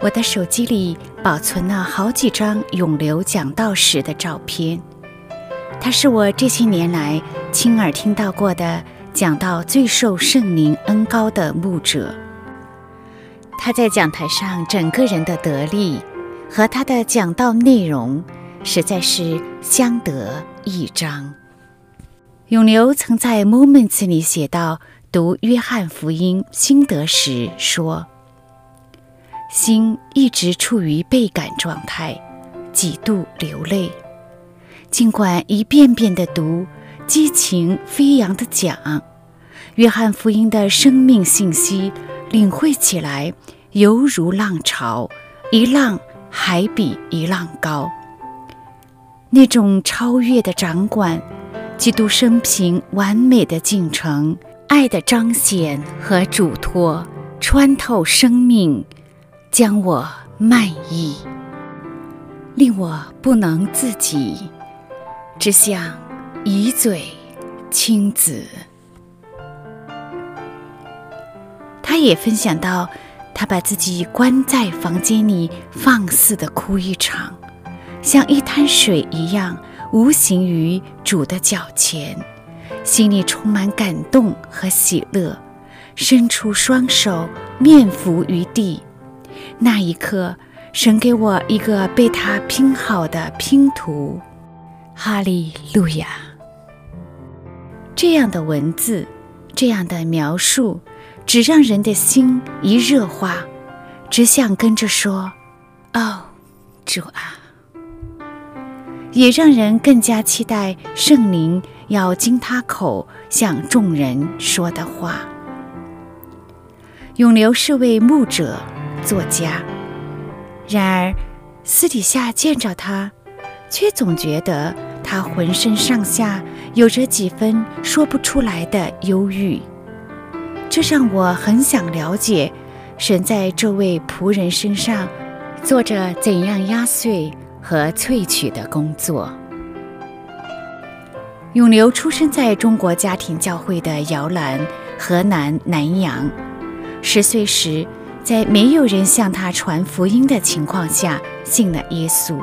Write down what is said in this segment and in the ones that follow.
我的手机里保存了好几张永留讲道时的照片，他是我这些年来亲耳听到过的讲道最受圣灵恩膏的牧者。他在讲台上整个人的得力和他的讲道内容，实在是相得益彰。永流曾在《Moments》里写到读约翰福音心得时说。心一直处于倍感状态，几度流泪。尽管一遍遍地读，激情飞扬地讲《约翰福音》的生命信息，领会起来犹如浪潮，一浪还比一浪高。那种超越的掌管，基督生平完美的进程，爱的彰显和嘱托，穿透生命。将我漫溢，令我不能自己，只想以嘴亲子。他也分享到，他把自己关在房间里，放肆的哭一场，像一滩水一样，无形于主的脚前，心里充满感动和喜乐，伸出双手，面伏于地。那一刻，神给我一个被他拼好的拼图，哈利路亚！这样的文字，这样的描述，只让人的心一热化，只想跟着说：“哦，主啊！”也让人更加期待圣灵要经他口向众人说的话。永留是位牧者。作家，然而私底下见着他，却总觉得他浑身上下有着几分说不出来的忧郁。这让我很想了解，神在这位仆人身上做着怎样压碎和萃取的工作。永流出生在中国家庭教会的摇篮，河南南阳，十岁时，在没有人向他传福音的情况下，信了耶稣。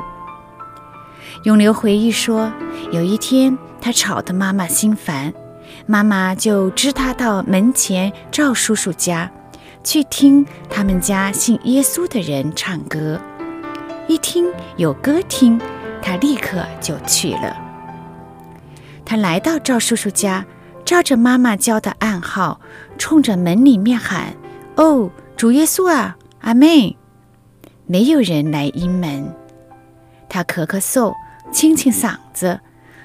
永流回忆说，有一天他吵得妈妈心烦，妈妈就支他到门前赵叔叔家，去听他们家信耶稣的人唱歌。一听有歌听，他立刻就去了。他来到赵叔叔家，照着妈妈教的暗号，冲着门里面喊：“哦！”主耶稣啊，阿门！没有人来应门，他咳咳嗽，清清嗓子，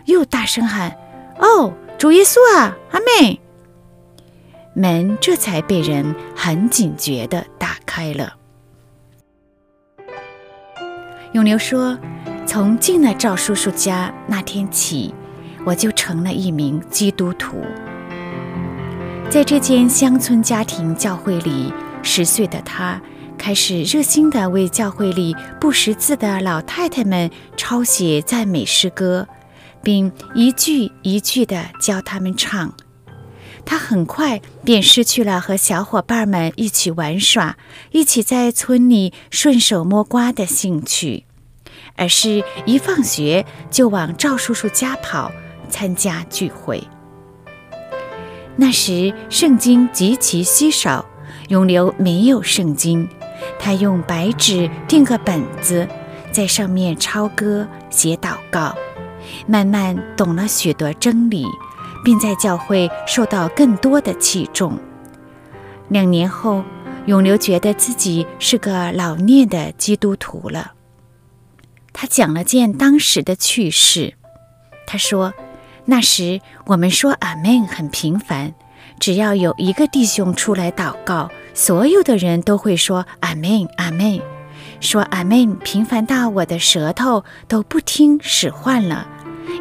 又大声喊：“哦，主耶稣啊，阿门！”门这才被人很警觉地打开了。永流说：“从进了赵叔叔家那天起，我就成了一名基督徒。在这间乡村家庭教会里。”十岁的他开始热心地为教会里不识字的老太太们抄写赞美诗歌，并一句一句地教他们唱。他很快便失去了和小伙伴们一起玩耍、一起在村里顺手摸瓜的兴趣，而是一放学就往赵叔叔家跑，参加聚会。那时圣经极其稀少。永留没有圣经，他用白纸订个本子，在上面抄歌、写祷告，慢慢懂了许多真理，并在教会受到更多的器重。两年后，永流觉得自己是个老练的基督徒了。他讲了件当时的趣事。他说：“那时我们说阿门很频繁。”只要有一个弟兄出来祷告，所有的人都会说阿门，阿门，说阿门，频繁到我的舌头都不听使唤了，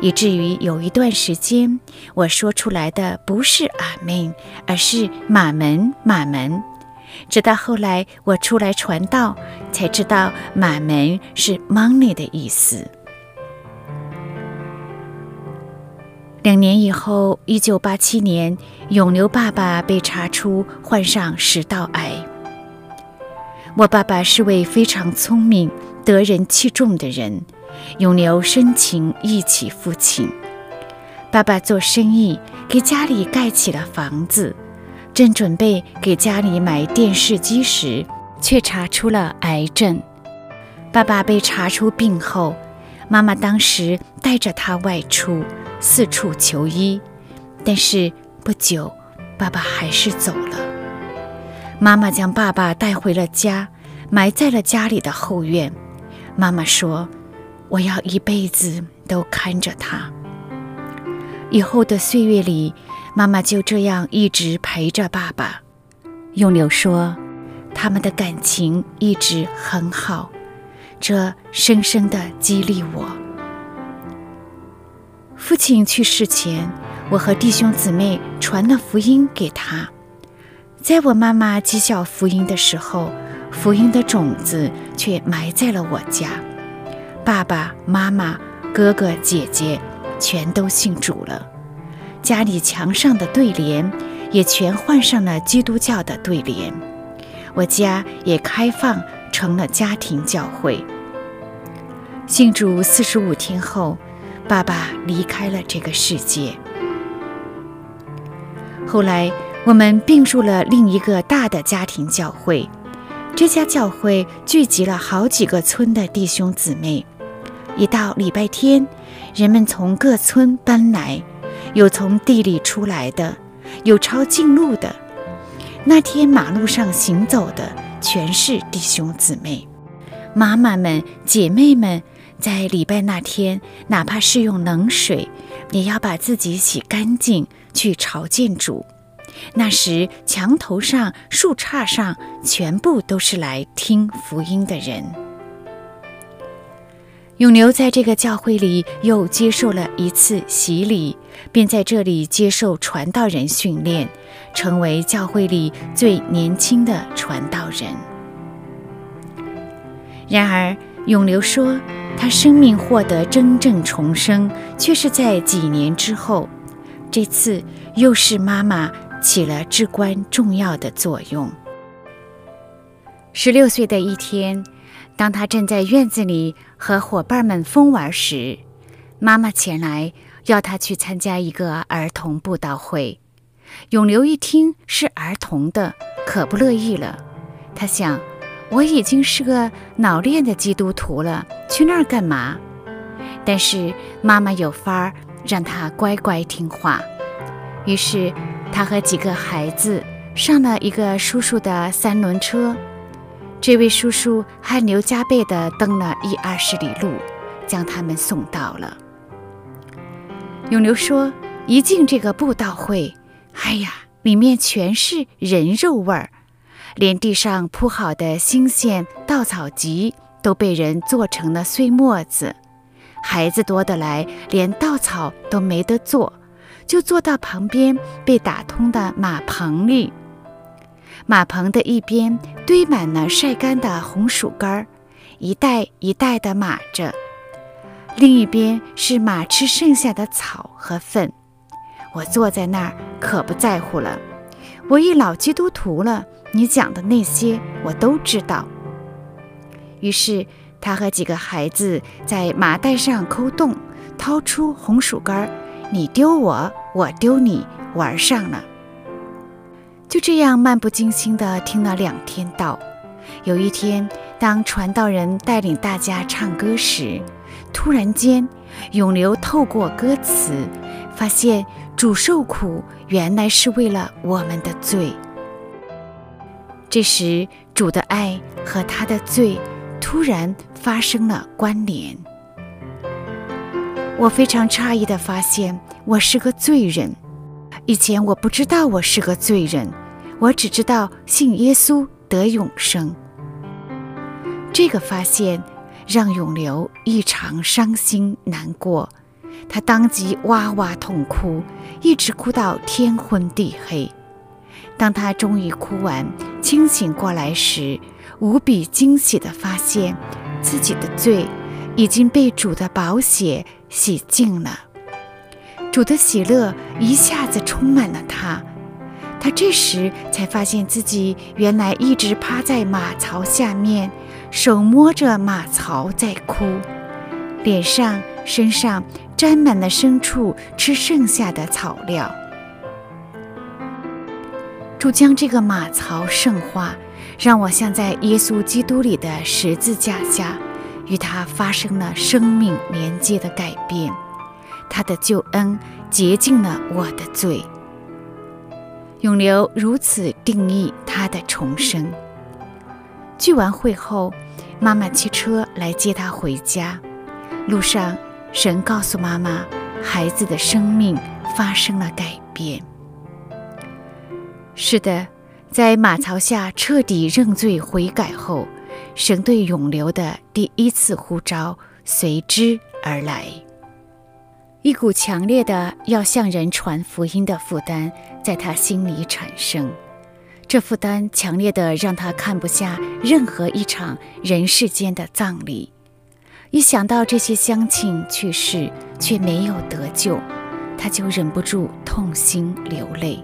以至于有一段时间我说出来的不是阿门，而是玛门，玛门。直到后来我出来传道，才知道玛门是 money 的意思。两年以后，一九八七年，永流爸爸被查出患上食道癌。我爸爸是位非常聪明、得人器重的人。永流深情忆起父亲。爸爸做生意，给家里盖起了房子，正准备给家里买电视机时，却查出了癌症。爸爸被查出病后，妈妈当时带着他外出。四处求医，但是不久，爸爸还是走了。妈妈将爸爸带回了家，埋在了家里的后院。妈妈说：“我要一辈子都看着他。”以后的岁月里，妈妈就这样一直陪着爸爸。永柳说：“他们的感情一直很好，这深深的激励我。”父亲去世前，我和弟兄姊妹传了福音给他。在我妈妈讥笑福音的时候，福音的种子却埋在了我家。爸爸妈妈、哥哥姐姐全都信主了，家里墙上的对联也全换上了基督教的对联。我家也开放成了家庭教会。信主四十五天后。爸爸离开了这个世界。后来，我们并入了另一个大的家庭教会。这家教会聚集了好几个村的弟兄姊妹。一到礼拜天，人们从各村搬来，有从地里出来的，有抄近路的。那天马路上行走的全是弟兄姊妹、妈妈们、姐妹们。在礼拜那天，哪怕是用冷水，也要把自己洗干净，去朝见主。那时，墙头上、树杈上，全部都是来听福音的人。永流在这个教会里又接受了一次洗礼，便在这里接受传道人训练，成为教会里最年轻的传道人。然而，永流说。他生命获得真正重生，却是在几年之后。这次又是妈妈起了至关重要的作用。十六岁的一天，当他正在院子里和伙伴们疯玩时，妈妈前来要他去参加一个儿童布道会。永留一听是儿童的，可不乐意了。他想。我已经是个老练的基督徒了，去那儿干嘛？但是妈妈有法儿，让他乖乖听话。于是他和几个孩子上了一个叔叔的三轮车。这位叔叔汗流浃背地蹬了一二十里路，将他们送到了。永流说：“一进这个布道会，哎呀，里面全是人肉味儿。”连地上铺好的新鲜稻草席都被人做成了碎末子，孩子多得来，连稻草都没得坐，就坐到旁边被打通的马棚里。马棚的一边堆满了晒干的红薯干儿，一袋一袋地码着；另一边是马吃剩下的草和粪。我坐在那儿可不在乎了，我一老基督徒了。你讲的那些我都知道。于是他和几个孩子在麻袋上抠洞，掏出红薯干儿，你丢我，我丢你，玩上了。就这样漫不经心地听了两天道。有一天，当传道人带领大家唱歌时，突然间，永流透过歌词，发现主受苦原来是为了我们的罪。这时，主的爱和他的罪突然发生了关联。我非常诧异地发现，我是个罪人。以前我不知道我是个罪人，我只知道信耶稣得永生。这个发现让永流异常伤心难过，他当即哇哇痛哭，一直哭到天昏地黑。当他终于哭完，清醒过来时，无比惊喜地发现，自己的罪已经被主的宝血洗净了。主的喜乐一下子充满了他。他这时才发现自己原来一直趴在马槽下面，手摸着马槽在哭，脸上、身上沾满了牲畜吃剩下的草料。主将这个马槽圣化，让我像在耶稣基督里的十字架下，与他发生了生命连接的改变。他的救恩洁净了我的罪。永流如此定义他的重生。聚完会后，妈妈骑车来接他回家。路上，神告诉妈妈，孩子的生命发生了改变。是的，在马槽下彻底认罪悔改后，神对永流的第一次呼召随之而来。一股强烈的要向人传福音的负担在他心里产生，这负担强烈的让他看不下任何一场人世间的葬礼。一想到这些乡亲去世却没有得救，他就忍不住痛心流泪。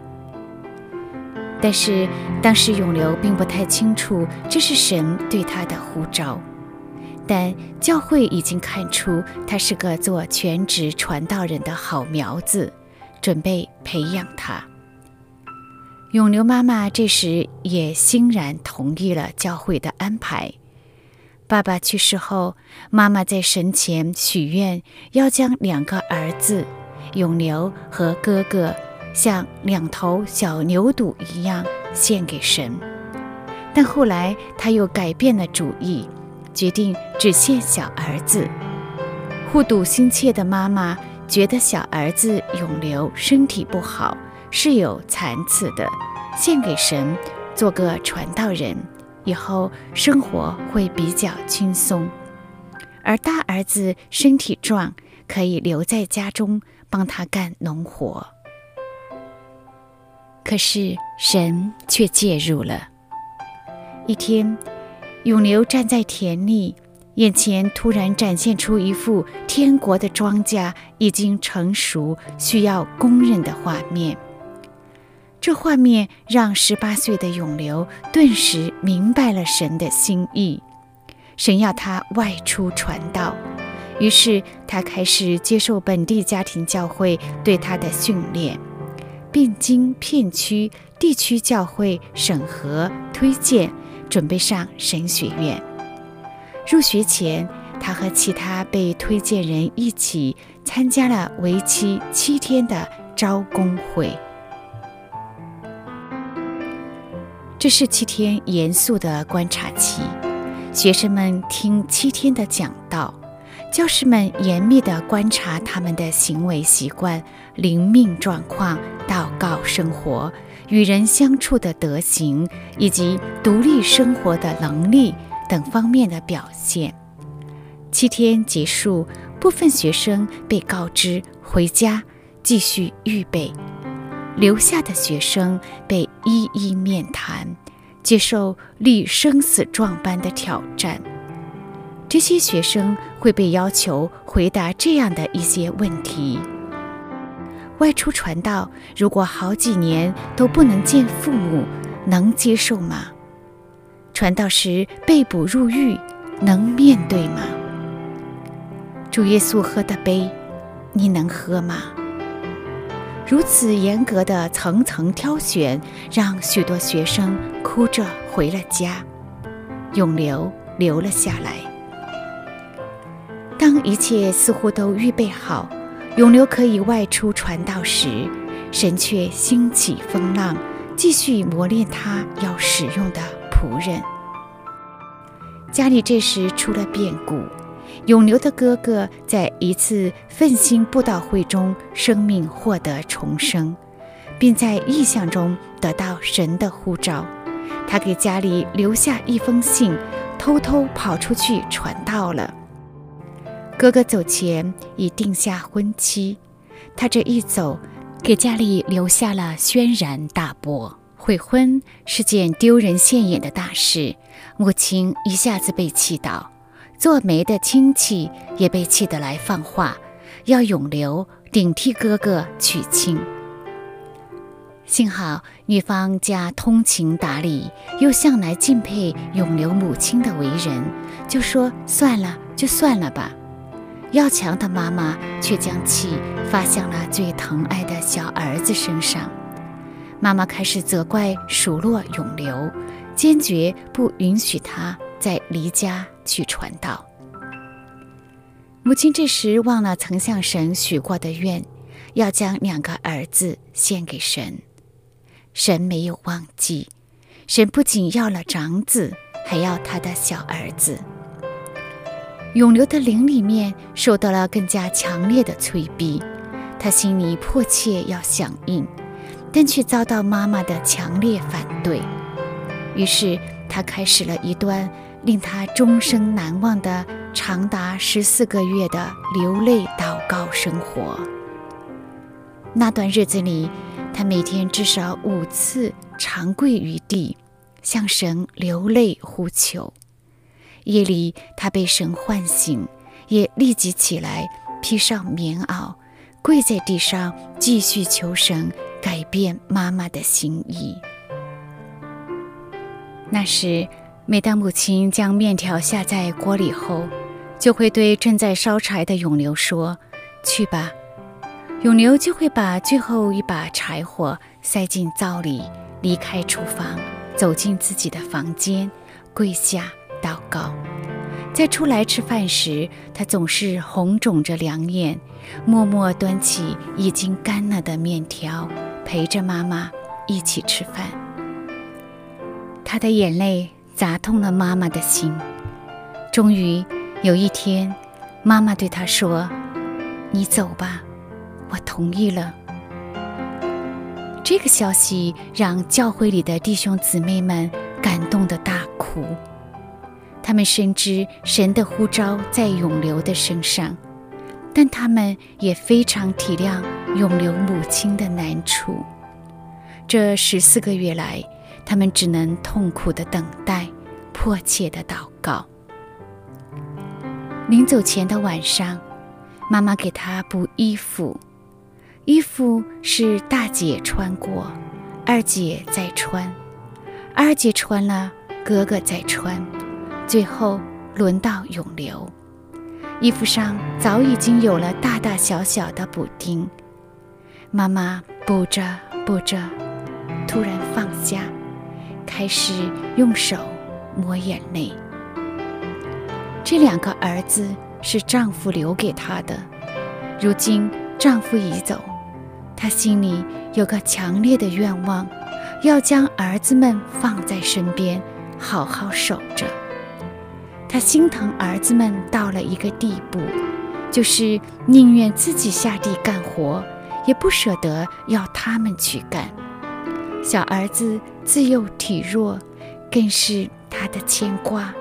但是当时永流并不太清楚这是神对他的呼召，但教会已经看出他是个做全职传道人的好苗子，准备培养他。永流妈妈这时也欣然同意了教会的安排。爸爸去世后，妈妈在神前许愿，要将两个儿子永流和哥哥。像两头小牛犊一样献给神，但后来他又改变了主意，决定只献小儿子。护犊心切的妈妈觉得小儿子永留身体不好，是有残次的，献给神做个传道人，以后生活会比较轻松；而大儿子身体壮，可以留在家中帮他干农活。可是神却介入了。一天，永流站在田里，眼前突然展现出一幅天国的庄稼已经成熟、需要工人的画面。这画面让十八岁的永流顿时明白了神的心意。神要他外出传道，于是他开始接受本地家庭教会对他的训练。并经片区、地区教会审核推荐，准备上神学院。入学前，他和其他被推荐人一起参加了为期七天的招工会。这是七天严肃的观察期，学生们听七天的讲道。教师们严密地观察他们的行为习惯、灵命状况、祷告生活、与人相处的德行，以及独立生活的能力等方面的表现。七天结束，部分学生被告知回家继续预备，留下的学生被一一面谈，接受立生死状般的挑战。这些学生会被要求回答这样的一些问题：外出传道，如果好几年都不能见父母，能接受吗？传道时被捕入狱，能面对吗？主耶稣喝的杯，你能喝吗？如此严格的层层挑选，让许多学生哭着回了家，永留留了下来。当一切似乎都预备好，永流可以外出传道时，神却兴起风浪，继续磨练他要使用的仆人。家里这时出了变故，永流的哥哥在一次奋兴布道会中，生命获得重生，并在异象中得到神的呼召。他给家里留下一封信，偷偷跑出去传道了。哥哥走前已定下婚期，他这一走，给家里留下了轩然大波。悔婚是件丢人现眼的大事，母亲一下子被气倒，做媒的亲戚也被气得来放话，要永留顶替哥哥娶亲。幸好女方家通情达理，又向来敬佩永留母亲的为人，就说算了，就算了吧。要强的妈妈却将气发向了最疼爱的小儿子身上。妈妈开始责怪数落永流，坚决不允许他再离家去传道。母亲这时忘了曾向神许过的愿，要将两个儿子献给神。神没有忘记，神不仅要了长子，还要他的小儿子。永流的灵里面受到了更加强烈的催逼，他心里迫切要响应，但却遭到妈妈的强烈反对。于是他开始了一段令他终生难忘的长达十四个月的流泪祷告生活。那段日子里，他每天至少五次长跪于地，向神流泪呼求。夜里，他被神唤醒，也立即起来，披上棉袄，跪在地上，继续求神改变妈妈的心意。那时，每当母亲将面条下在锅里后，就会对正在烧柴的永流说：“去吧。”永流就会把最后一把柴火塞进灶里，离开厨房，走进自己的房间，跪下祷告。在出来吃饭时，他总是红肿着两眼，默默端起已经干了的面条，陪着妈妈一起吃饭。他的眼泪砸痛了妈妈的心。终于有一天，妈妈对他说：“你走吧。”我同意了。这个消息让教会里的弟兄姊妹们感动得大哭。他们深知神的呼召在永流的身上，但他们也非常体谅永流母亲的难处。这十四个月来，他们只能痛苦地等待，迫切地祷告。临走前的晚上，妈妈给他补衣服。衣服是大姐穿过，二姐再穿，二姐穿了，哥哥再穿，最后轮到永流。衣服上早已经有了大大小小的补丁。妈妈补着补着，突然放下，开始用手抹眼泪。这两个儿子是丈夫留给她的，如今丈夫已走。她心里有个强烈的愿望，要将儿子们放在身边，好好守着。他心疼儿子们到了一个地步，就是宁愿自己下地干活，也不舍得要他们去干。小儿子自幼体弱，更是他的牵挂。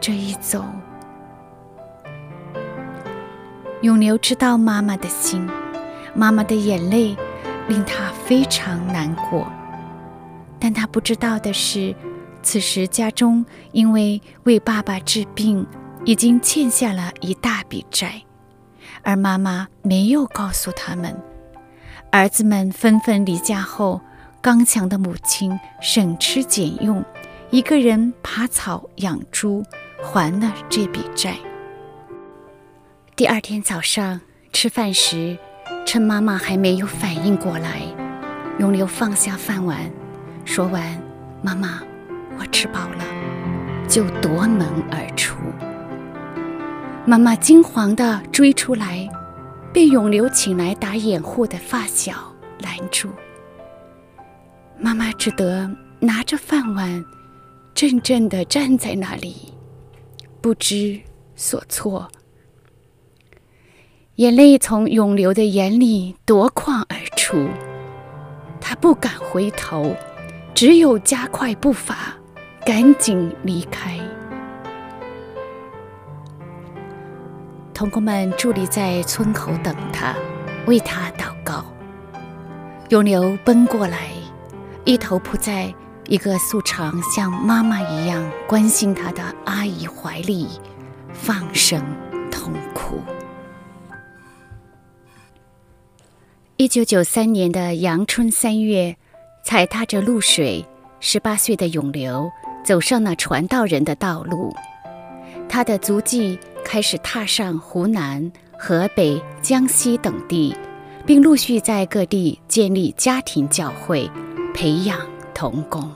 这一走，永流知道妈妈的心。妈妈的眼泪令他非常难过，但他不知道的是，此时家中因为为爸爸治病，已经欠下了一大笔债，而妈妈没有告诉他们。儿子们纷纷离家后，刚强的母亲省吃俭用，一个人爬草养猪，还了这笔债。第二天早上吃饭时，趁妈妈还没有反应过来，永流放下饭碗，说完“妈妈，我吃饱了”，就夺门而出。妈妈惊慌地追出来，被永流请来打掩护的发小拦住。妈妈只得拿着饭碗，怔怔地站在那里，不知所措。眼泪从永流的眼里夺眶而出，他不敢回头，只有加快步伐，赶紧离开。童工们伫立在村口等他，为他祷告。永流奔过来，一头扑在一个素常像妈妈一样关心他的阿姨怀里，放声痛哭。一九九三年的阳春三月，踩踏着露水，十八岁的永流走上了传道人的道路。他的足迹开始踏上湖南、河北、江西等地，并陆续在各地建立家庭教会，培养童工。